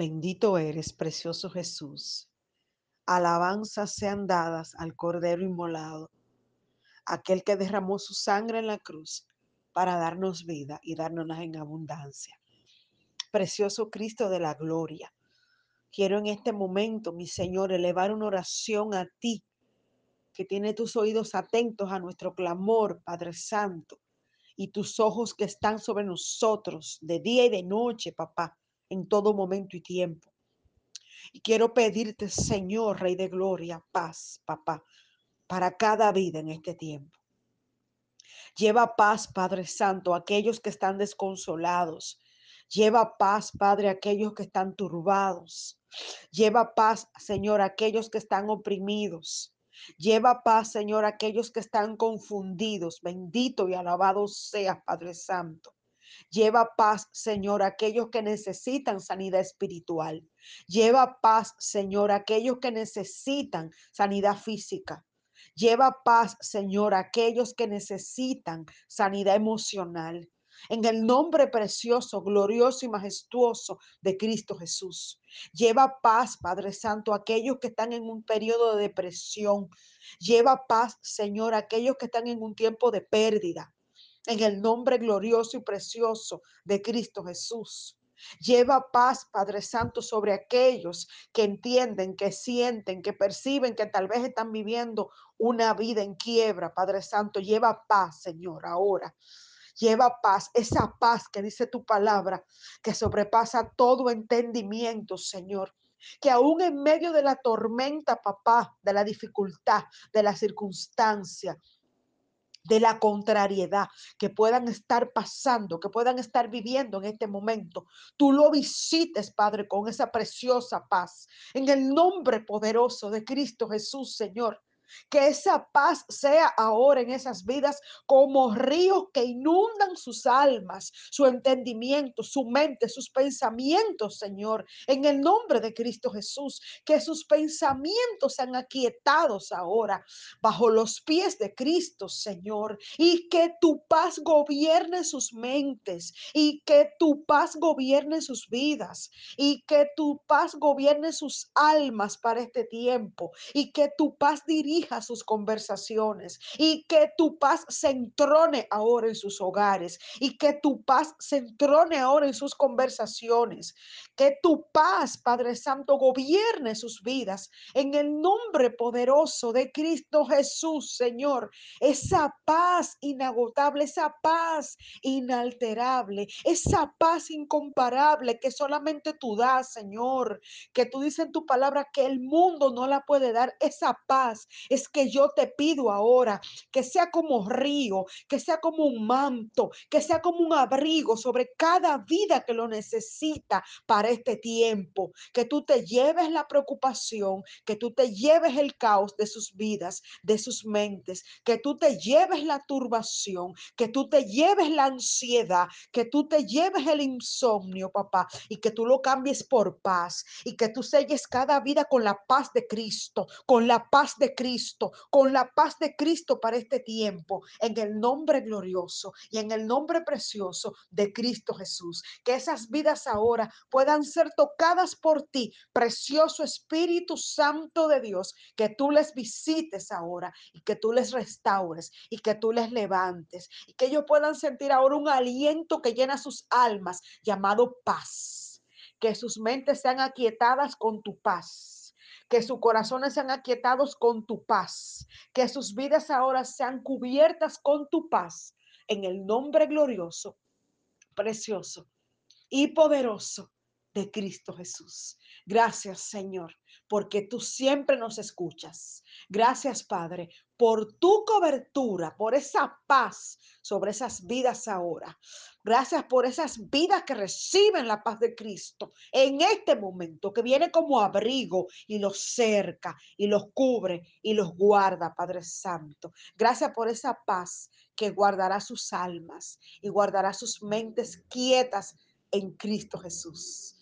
Bendito eres, precioso Jesús. Alabanzas sean dadas al Cordero inmolado, aquel que derramó su sangre en la cruz para darnos vida y darnos en abundancia. Precioso Cristo de la gloria. Quiero en este momento, mi Señor, elevar una oración a ti, que tiene tus oídos atentos a nuestro clamor, Padre Santo, y tus ojos que están sobre nosotros de día y de noche, papá, en todo momento y tiempo. Y quiero pedirte, Señor, Rey de Gloria, paz, papá, para cada vida en este tiempo. Lleva paz, Padre Santo, a aquellos que están desconsolados. Lleva paz, Padre, a aquellos que están turbados. Lleva paz, Señor, a aquellos que están oprimidos. Lleva paz, Señor, a aquellos que están confundidos. Bendito y alabado seas, Padre Santo. Lleva paz, Señor, a aquellos que necesitan sanidad espiritual. Lleva paz, Señor, a aquellos que necesitan sanidad física. Lleva paz, Señor, a aquellos que necesitan sanidad emocional. En el nombre precioso, glorioso y majestuoso de Cristo Jesús. Lleva paz, Padre Santo, a aquellos que están en un periodo de depresión. Lleva paz, Señor, a aquellos que están en un tiempo de pérdida. En el nombre glorioso y precioso de Cristo Jesús. Lleva paz, Padre Santo, sobre aquellos que entienden, que sienten, que perciben que tal vez están viviendo una vida en quiebra, Padre Santo. Lleva paz, Señor, ahora. Lleva paz, esa paz que dice tu palabra, que sobrepasa todo entendimiento, Señor que aún en medio de la tormenta, papá, de la dificultad, de la circunstancia, de la contrariedad que puedan estar pasando, que puedan estar viviendo en este momento. Tú lo visites, Padre, con esa preciosa paz. En el nombre poderoso de Cristo Jesús, Señor. Que esa paz sea ahora en esas vidas como ríos que inundan sus almas, su entendimiento, su mente, sus pensamientos, Señor. En el nombre de Cristo Jesús, que sus pensamientos sean aquietados ahora bajo los pies de Cristo, Señor. Y que tu paz gobierne sus mentes y que tu paz gobierne sus vidas y que tu paz gobierne sus almas para este tiempo y que tu paz dirija sus conversaciones y que tu paz se entrone ahora en sus hogares y que tu paz se entrone ahora en sus conversaciones. Que tu paz, Padre Santo, gobierne sus vidas en el nombre poderoso de Cristo Jesús, Señor. Esa paz inagotable, esa paz inalterable, esa paz incomparable que solamente tú das, Señor. Que tú dices en tu palabra que el mundo no la puede dar, esa paz, es que yo te pido ahora que sea como río, que sea como un manto, que sea como un abrigo sobre cada vida que lo necesita para este tiempo. Que tú te lleves la preocupación, que tú te lleves el caos de sus vidas, de sus mentes, que tú te lleves la turbación, que tú te lleves la ansiedad, que tú te lleves el insomnio, papá, y que tú lo cambies por paz y que tú selles cada vida con la paz de Cristo, con la paz de Con la paz de Cristo para este tiempo, en el nombre glorioso y en el nombre precioso de Cristo Jesús. Que esas vidas ahora puedan ser tocadas por ti, precioso Espíritu Santo de Dios, que tú les visites ahora y que tú les restaures y que tú les levantes y que ellos puedan sentir ahora un aliento que llena sus almas llamado paz. Que sus mentes sean aquietadas con tu paz que sus corazones sean aquietados con tu paz, que sus vidas ahora sean cubiertas con tu paz, en el nombre glorioso, precioso y poderoso de Cristo Jesús. Gracias, Señor, porque tú siempre nos escuchas. Gracias, Padre, por tu cobertura, por esa paz sobre esas vidas ahora. Gracias por esas vidas que reciben la paz de Cristo en este momento, que viene como abrigo y los cerca y los cubre y los guarda, Padre Santo. Gracias por esa paz que guardará sus almas y guardará sus mentes quietas en Cristo Jesús.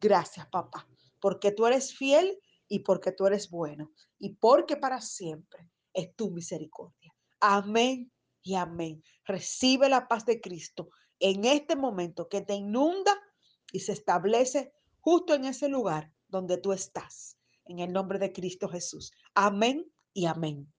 Gracias, papá, porque tú eres fiel y porque tú eres bueno y porque para siempre es tu misericordia. Amén y amén. Recibe la paz de Cristo en este momento que te inunda y se establece justo en ese lugar donde tú estás. En el nombre de Cristo Jesús. Amén y amén.